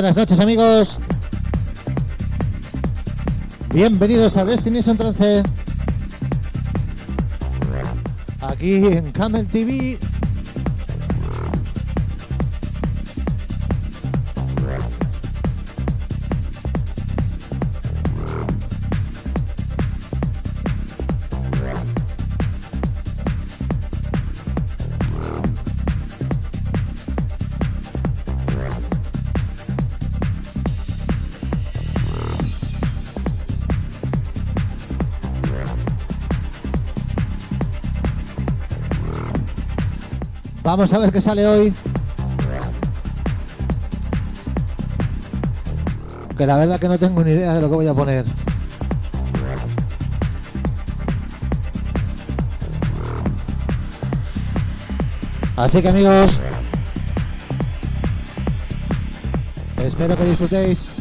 Buenas noches amigos. Bienvenidos a Destination Trance. Aquí en Camel TV. Vamos a ver qué sale hoy. Que la verdad que no tengo ni idea de lo que voy a poner. Así que amigos, espero que disfrutéis.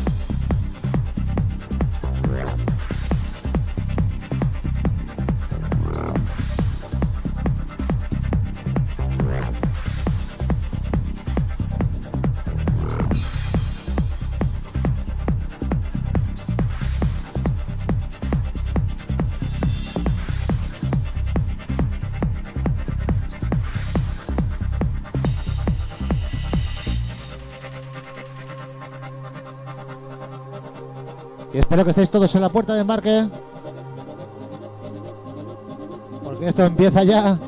Espero que estéis todos en la puerta de embarque. Porque esto empieza ya.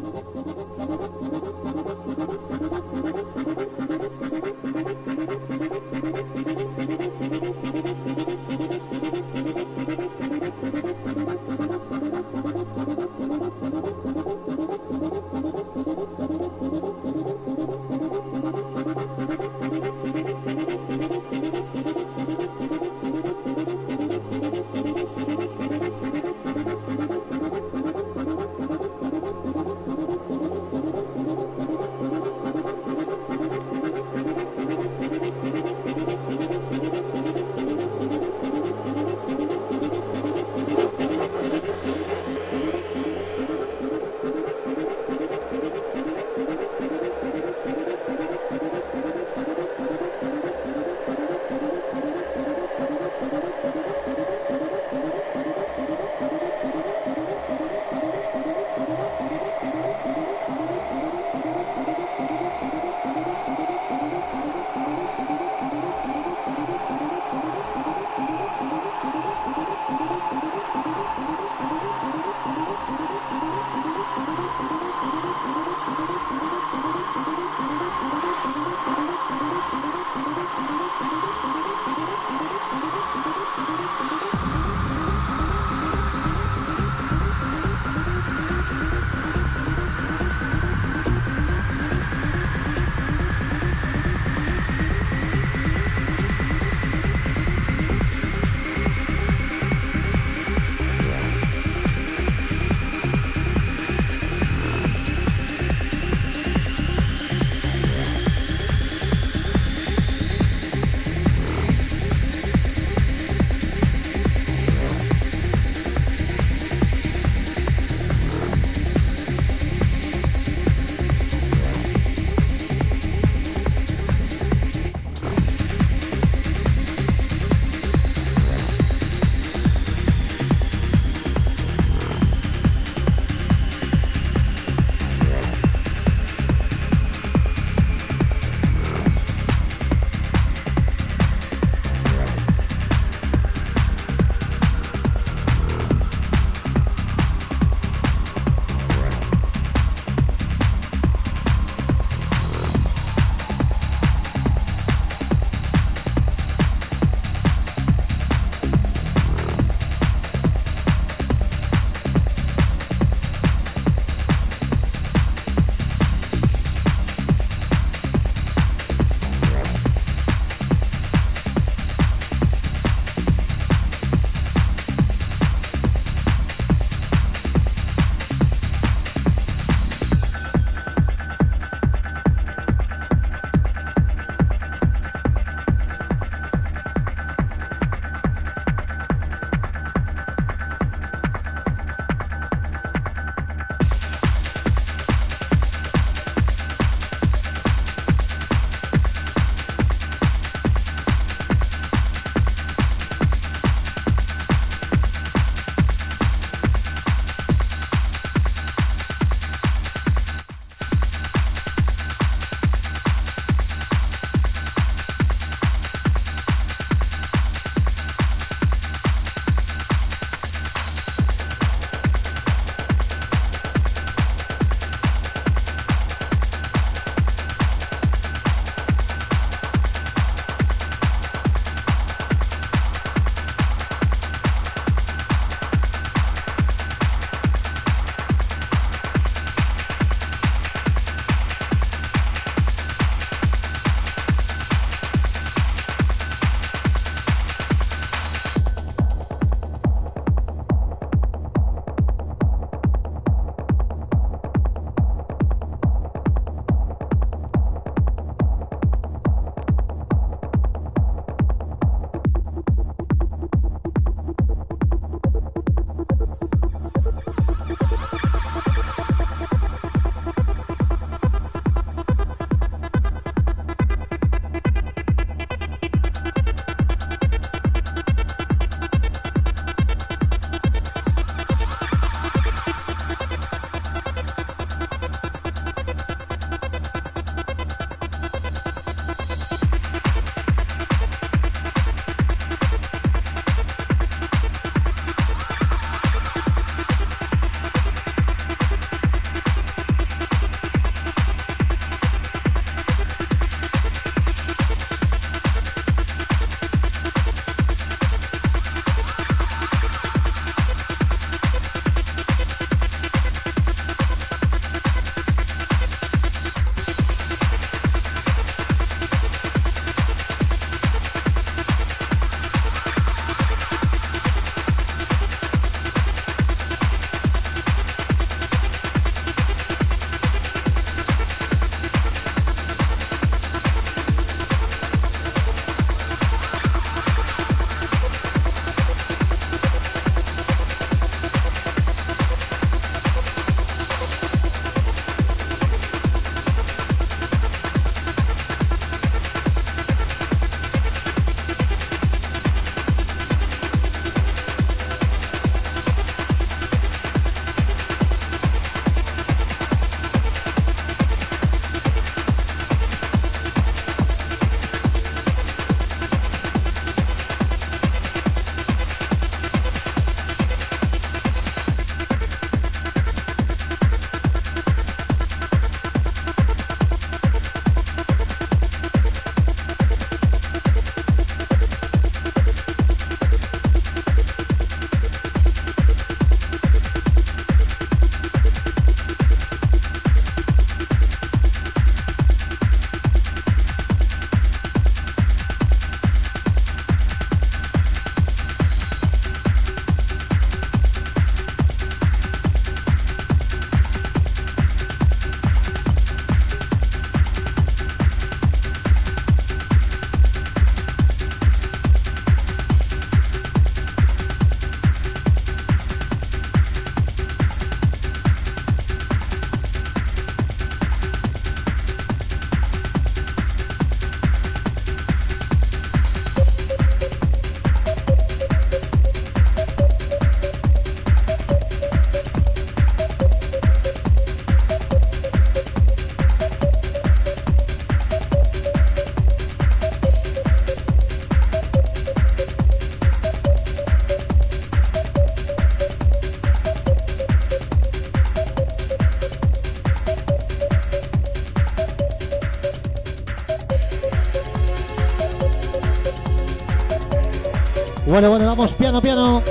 Bueno, bueno, vamos, piano, piano.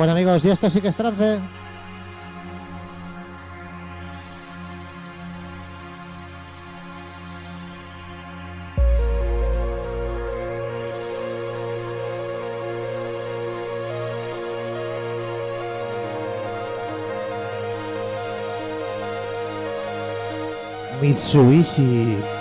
Bueno amigos, y esto sí que es trance. Mitsubishi.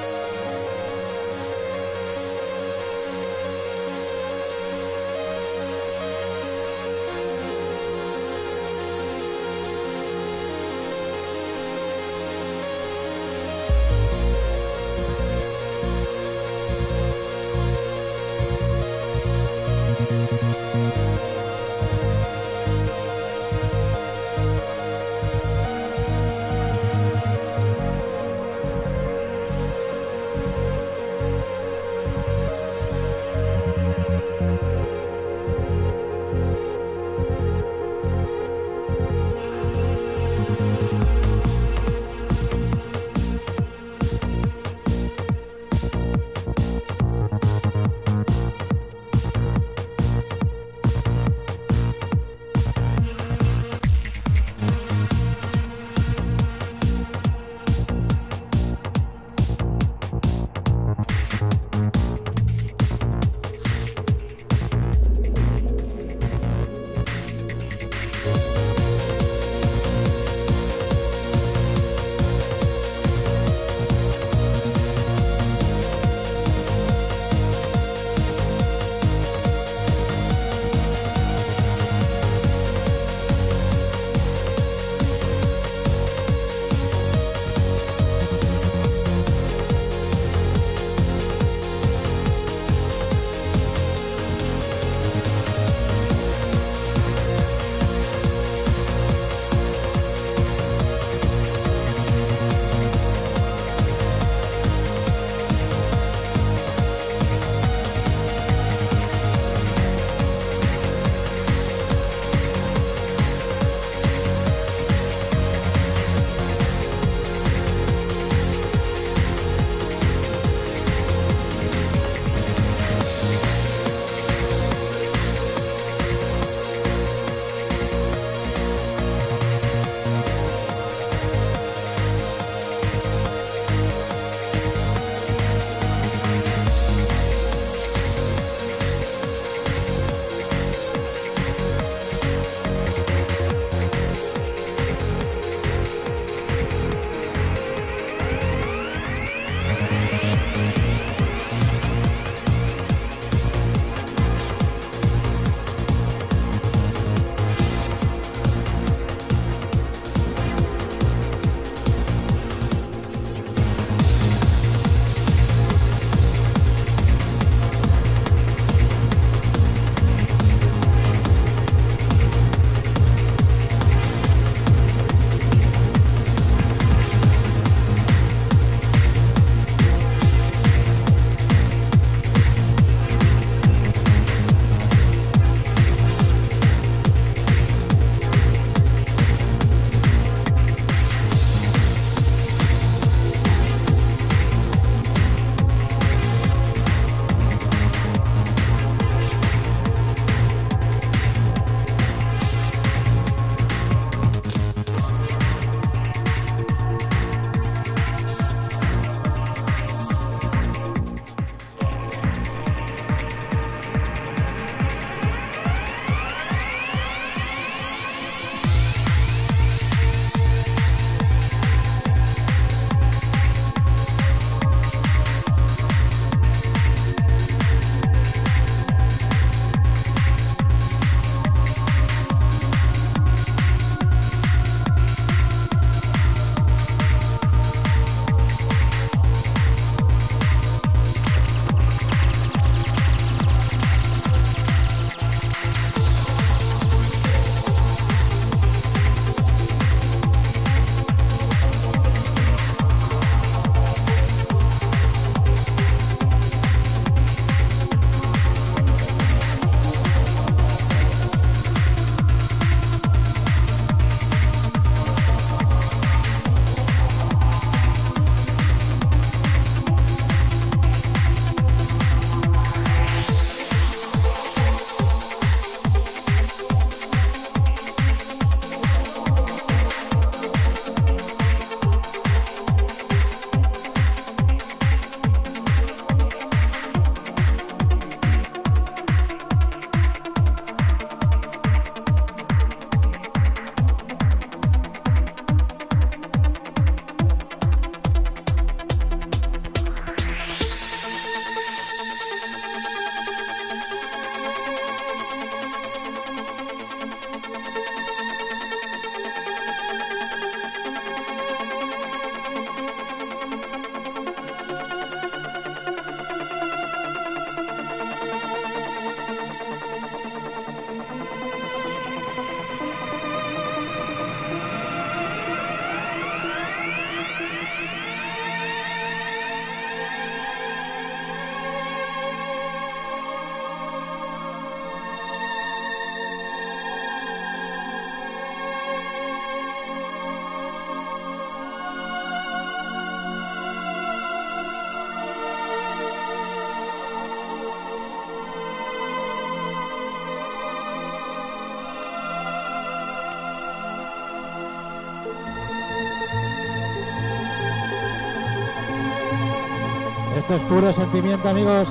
Es puro sentimiento, amigos.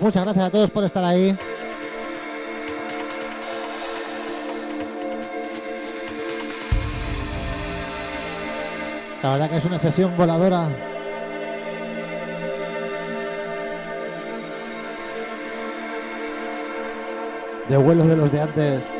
muchas gracias a todos por estar ahí. La verdad que es una sesión voladora. De vuelos de los de antes.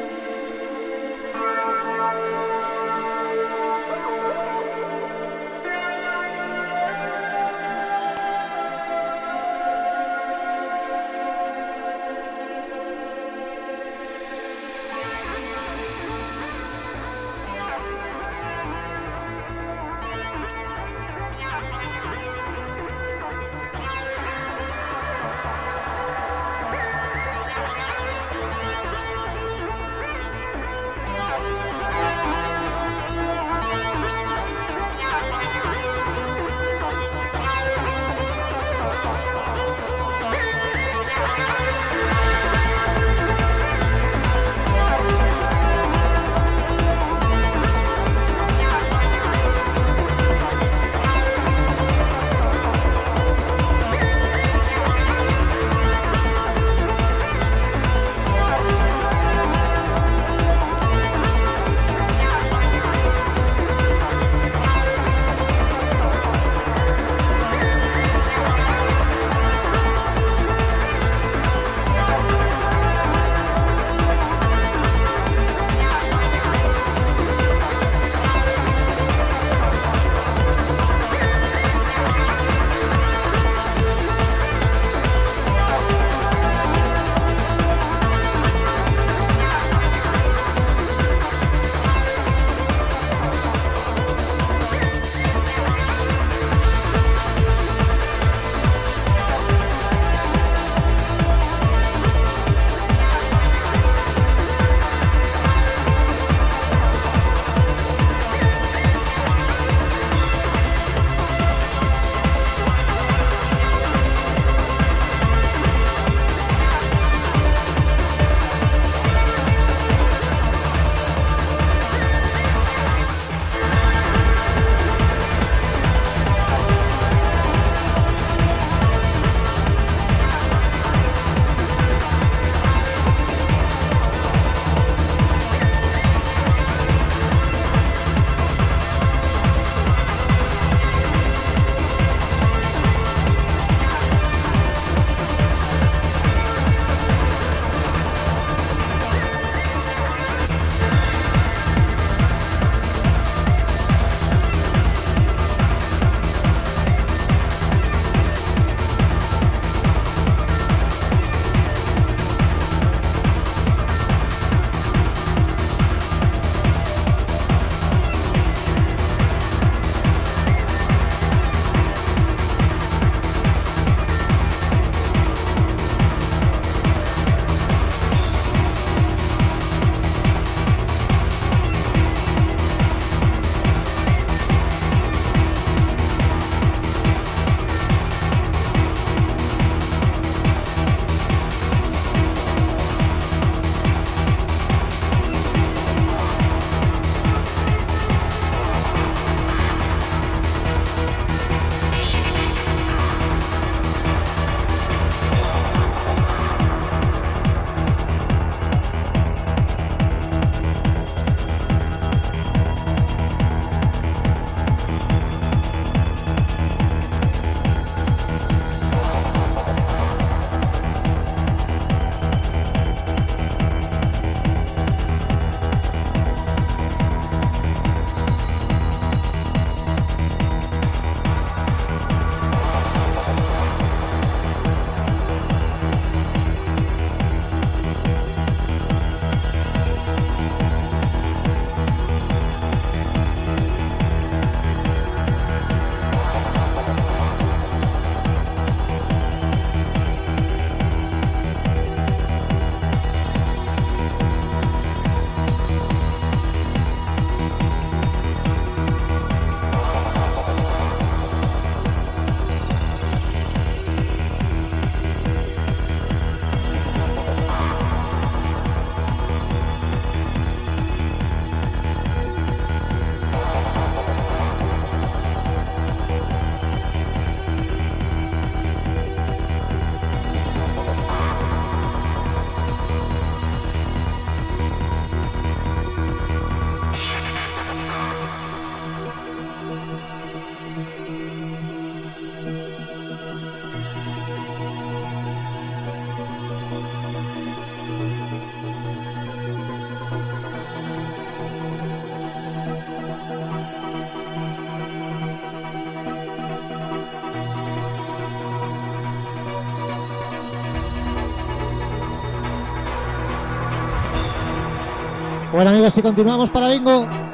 Amigos, si continuamos para bingo.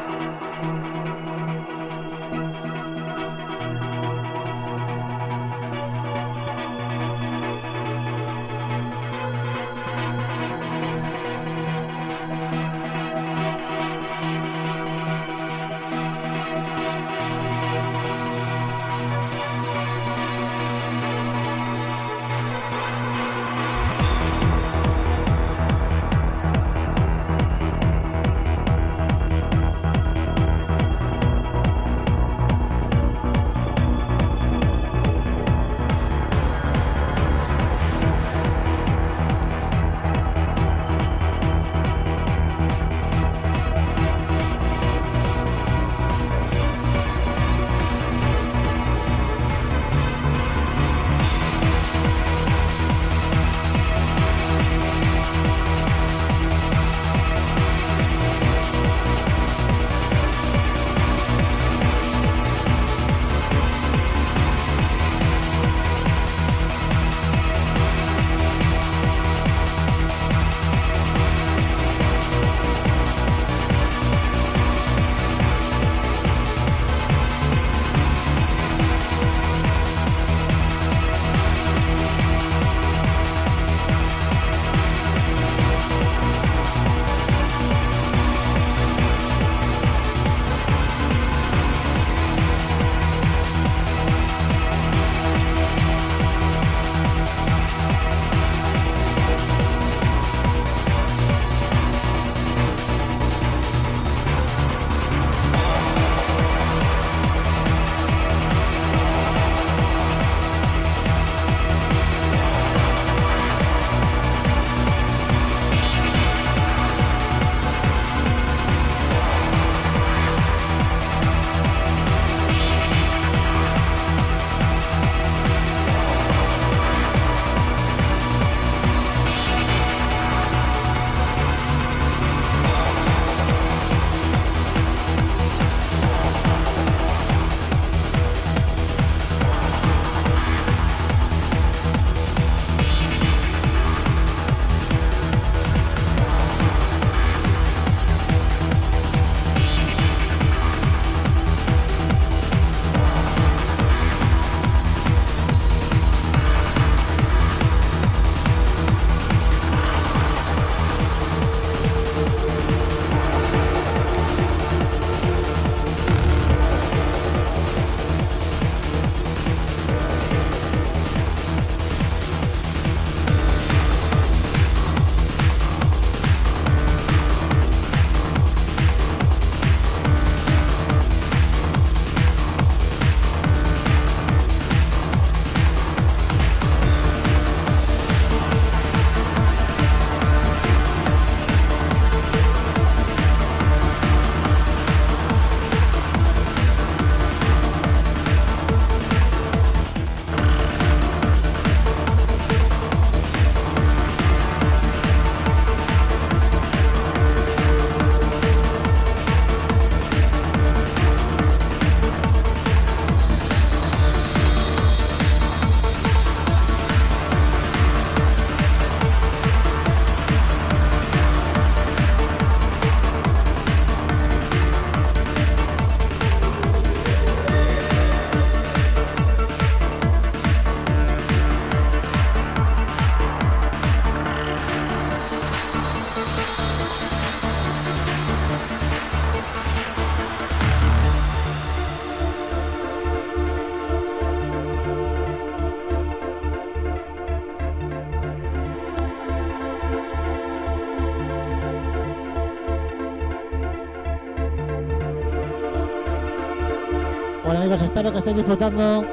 Espero que estéis disfrutando.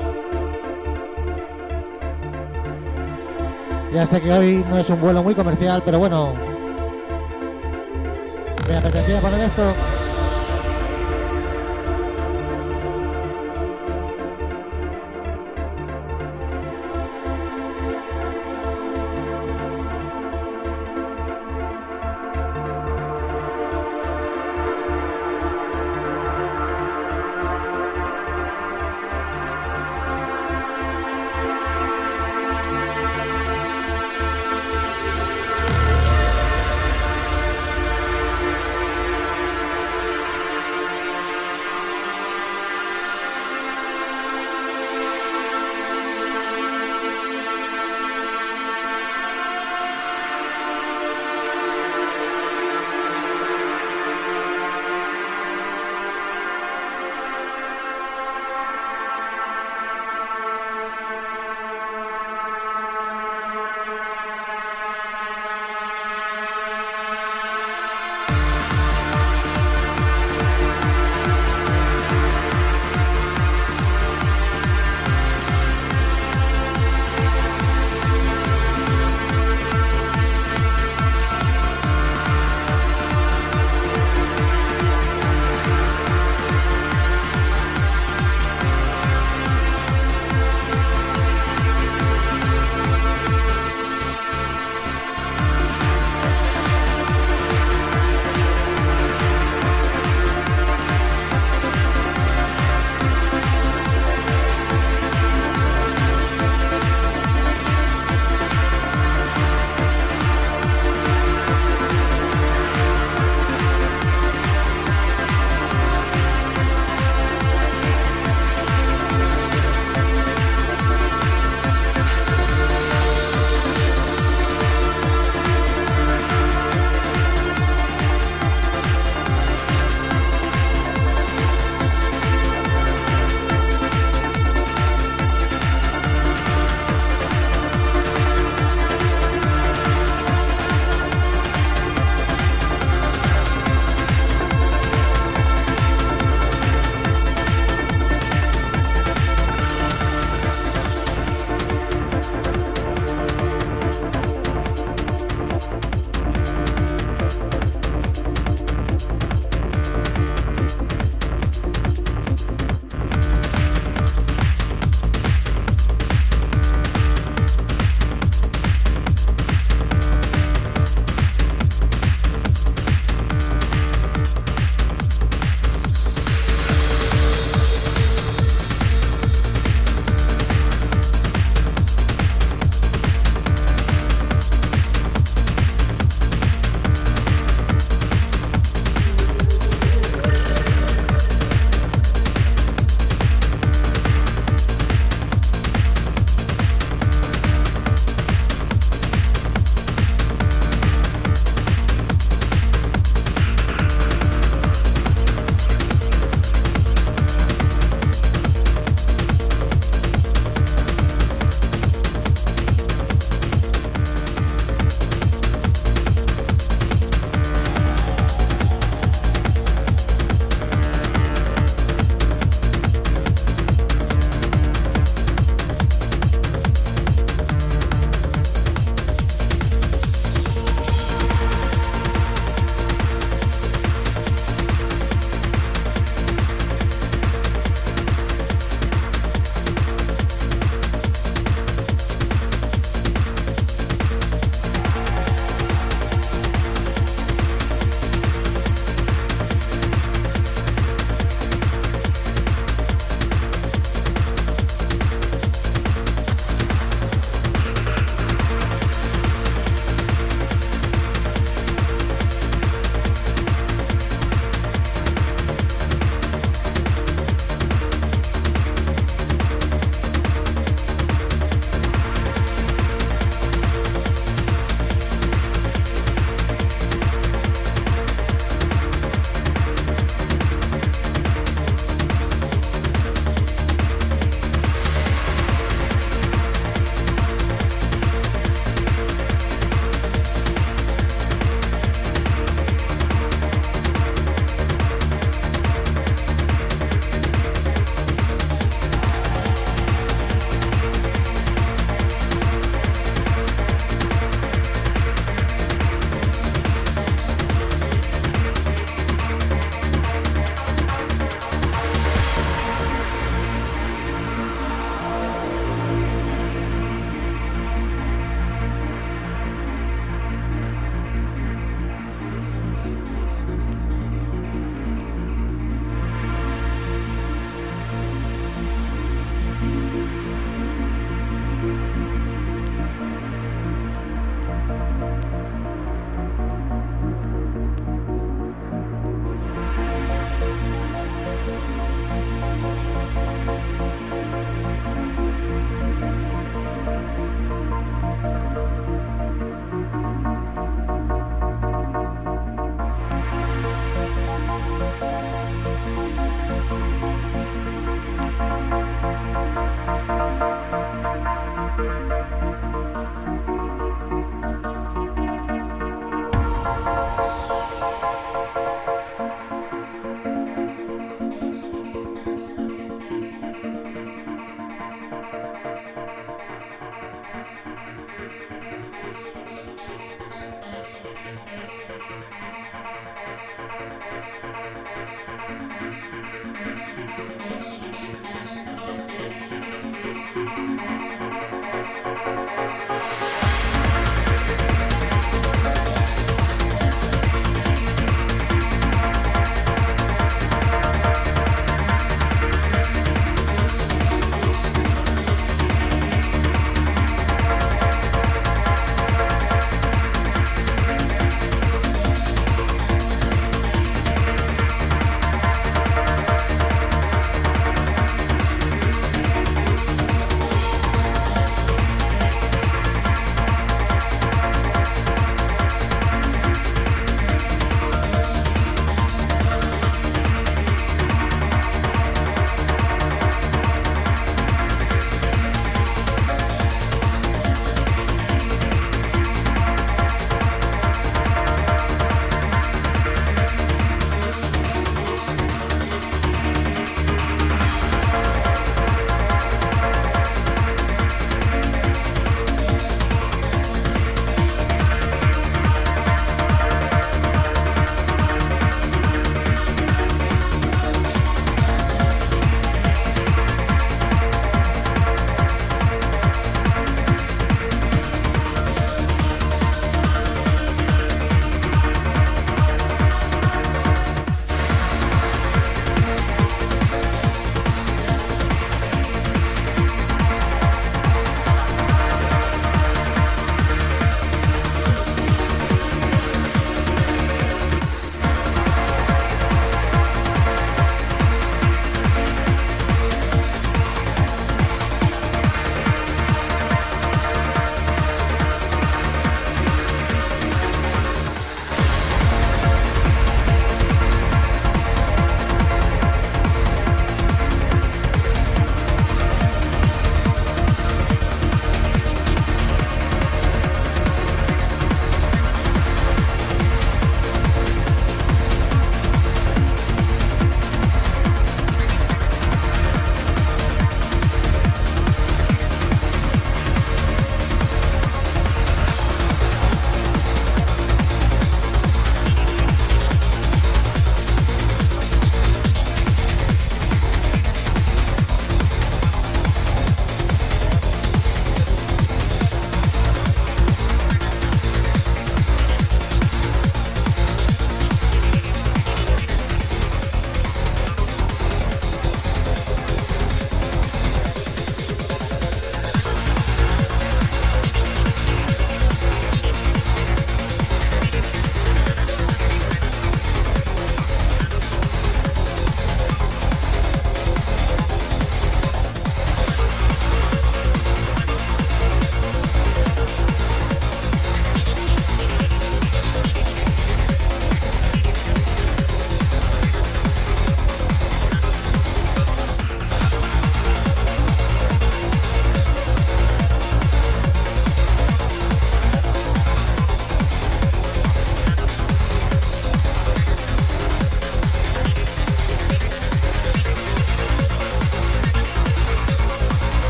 Ya sé que hoy no es un vuelo muy comercial, pero bueno, me apetecía poner esto.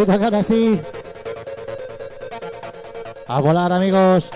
Y ojito que ahora sí. A volar, amigos.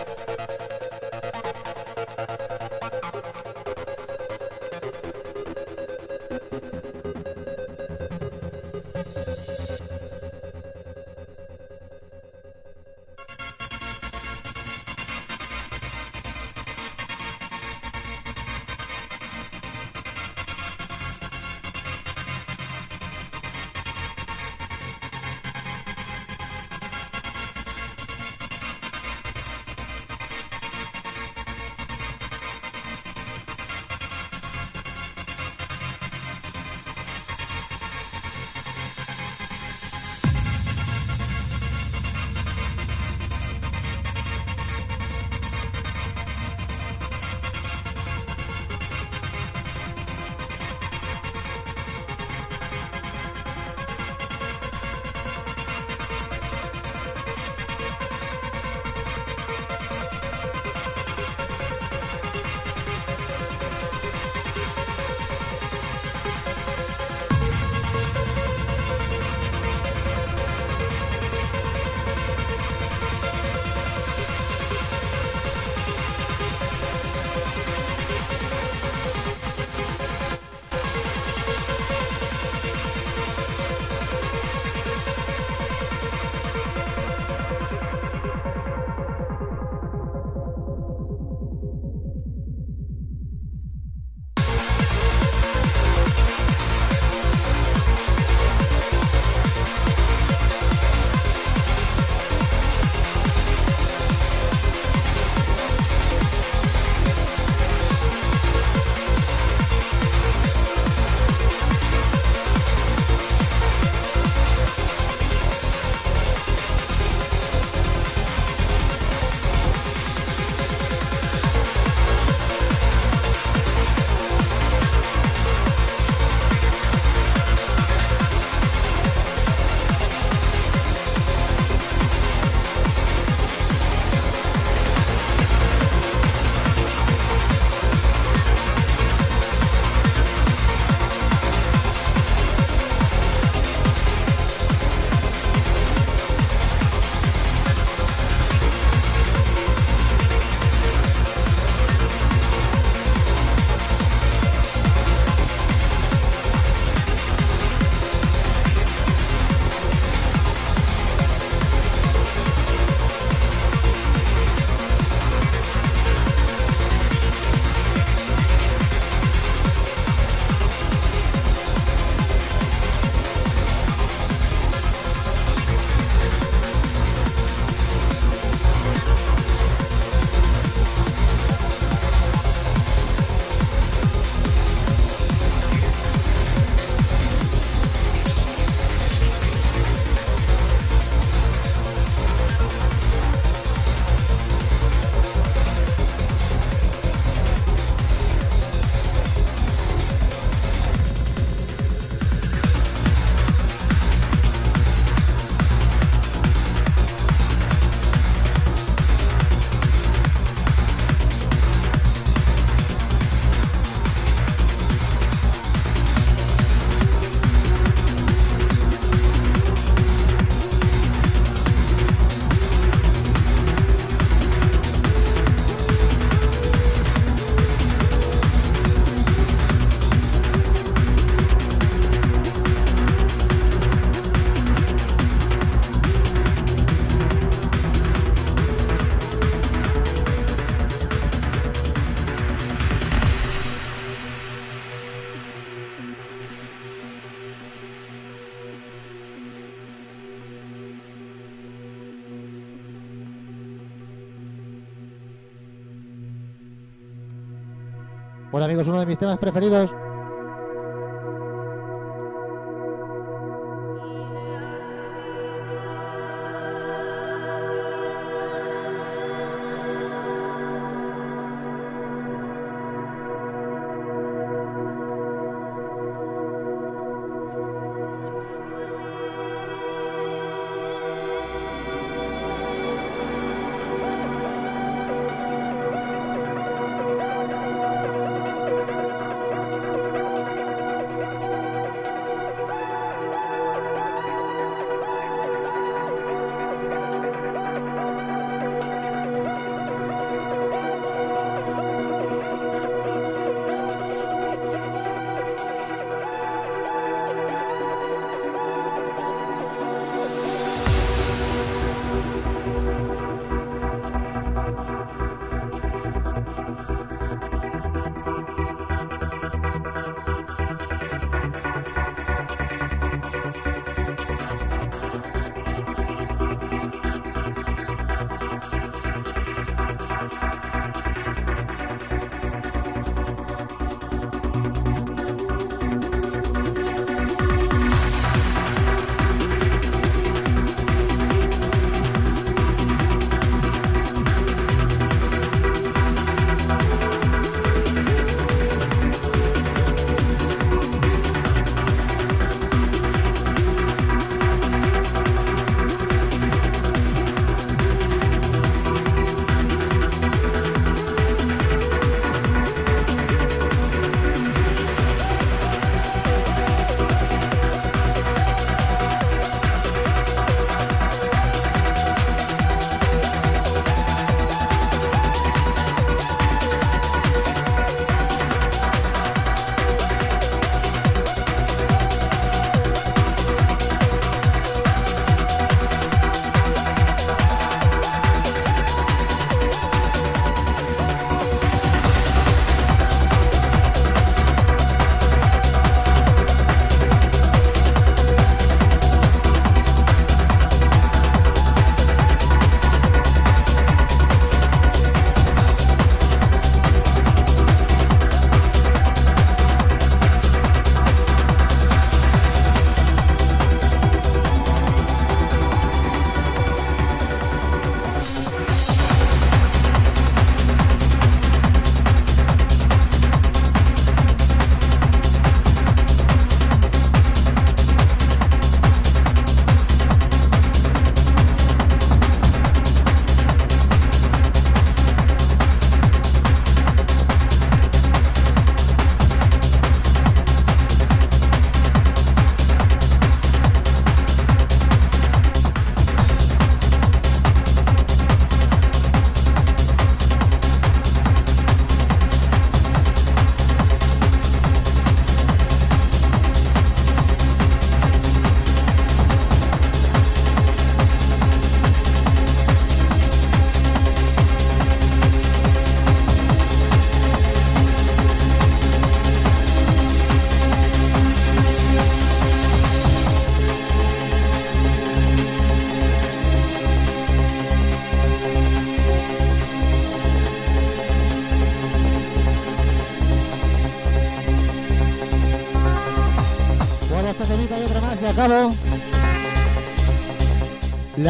Amigos, uno de mis temas preferidos.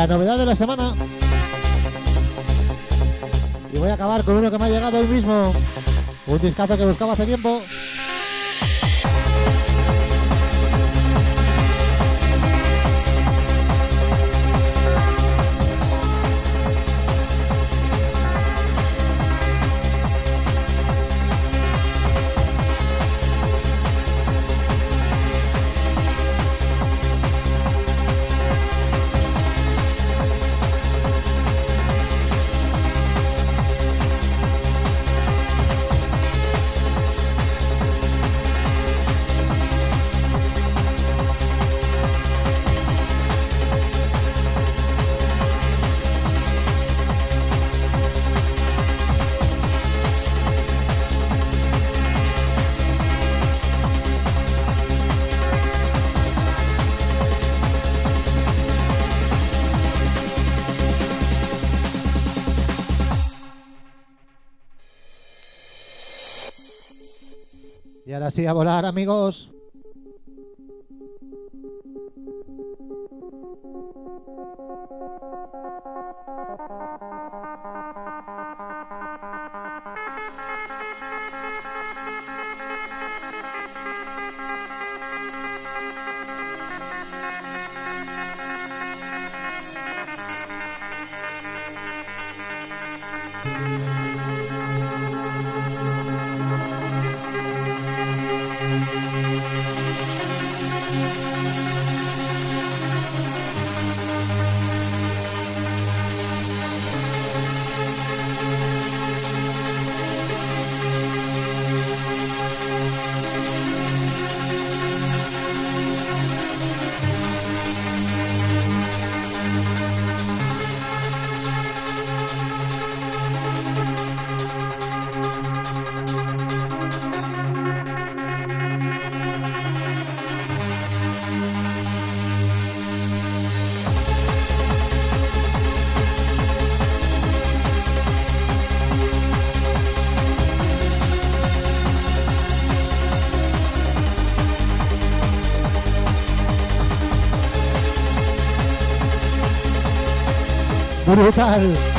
La novedad de la semana. Y voy a acabar con uno que me ha llegado hoy mismo. Un discazo que buscaba hace tiempo. Y ahora sí a volar, amigos. Brutal.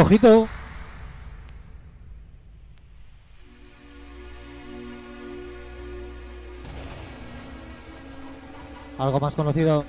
Ojito. Algo más conocido.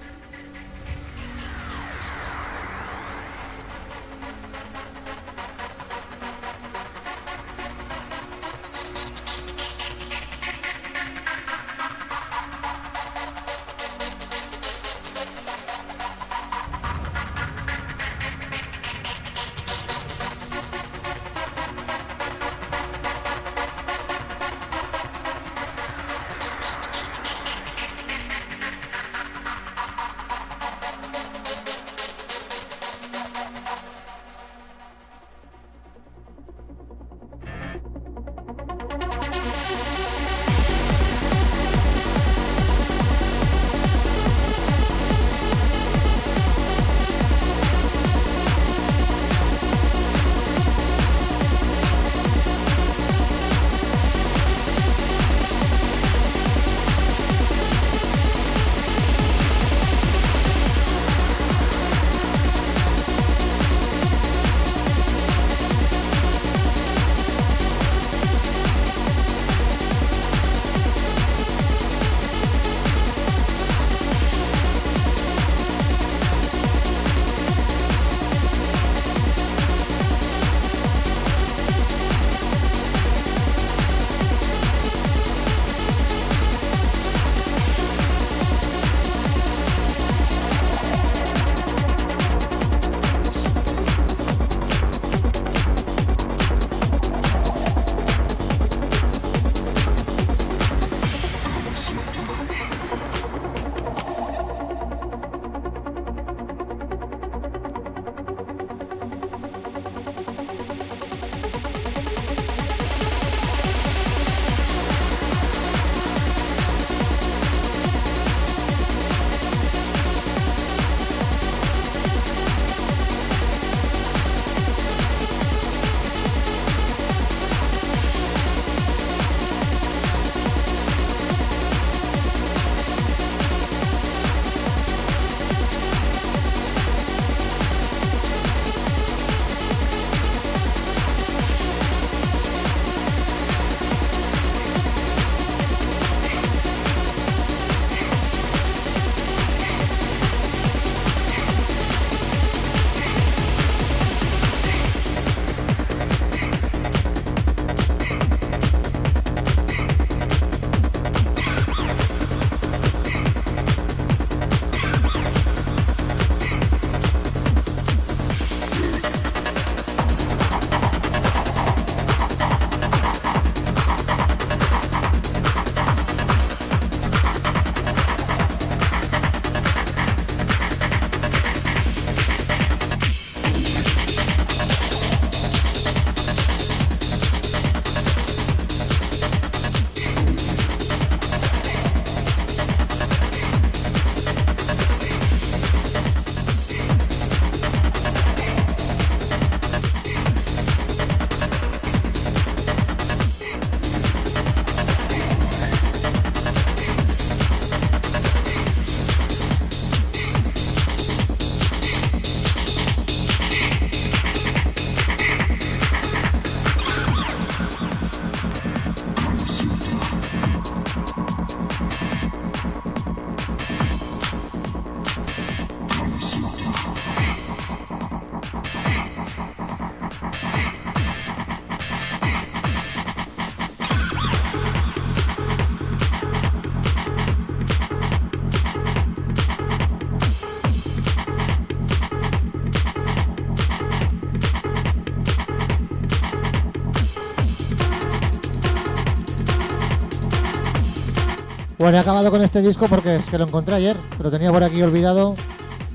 Bueno, he acabado con este disco porque es que lo encontré ayer, pero tenía por aquí olvidado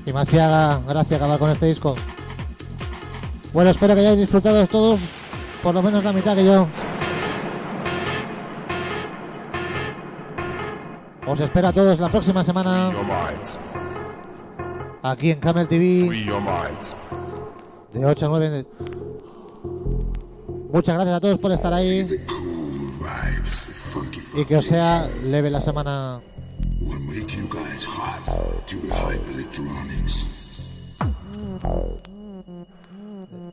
y me hacía gracia acabar con este disco. Bueno, espero que hayáis disfrutado todos, por lo menos la mitad que yo. Os espero a todos la próxima semana aquí en Camel TV de 8 a 9. Muchas gracias a todos por estar ahí y que os sea leve la semana. will make you guys hot.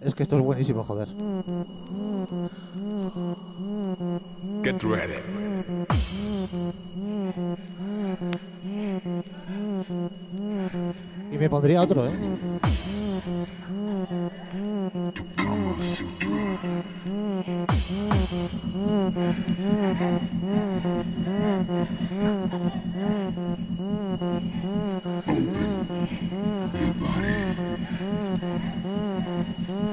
Es que esto es buenísimo, joder. Get ready. Y me pondría otro, ¿eh?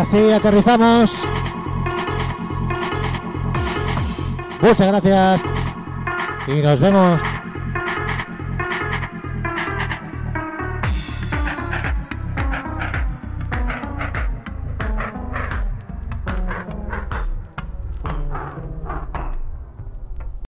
ahora sí, aterrizamos. Muchas gracias. Y nos vemos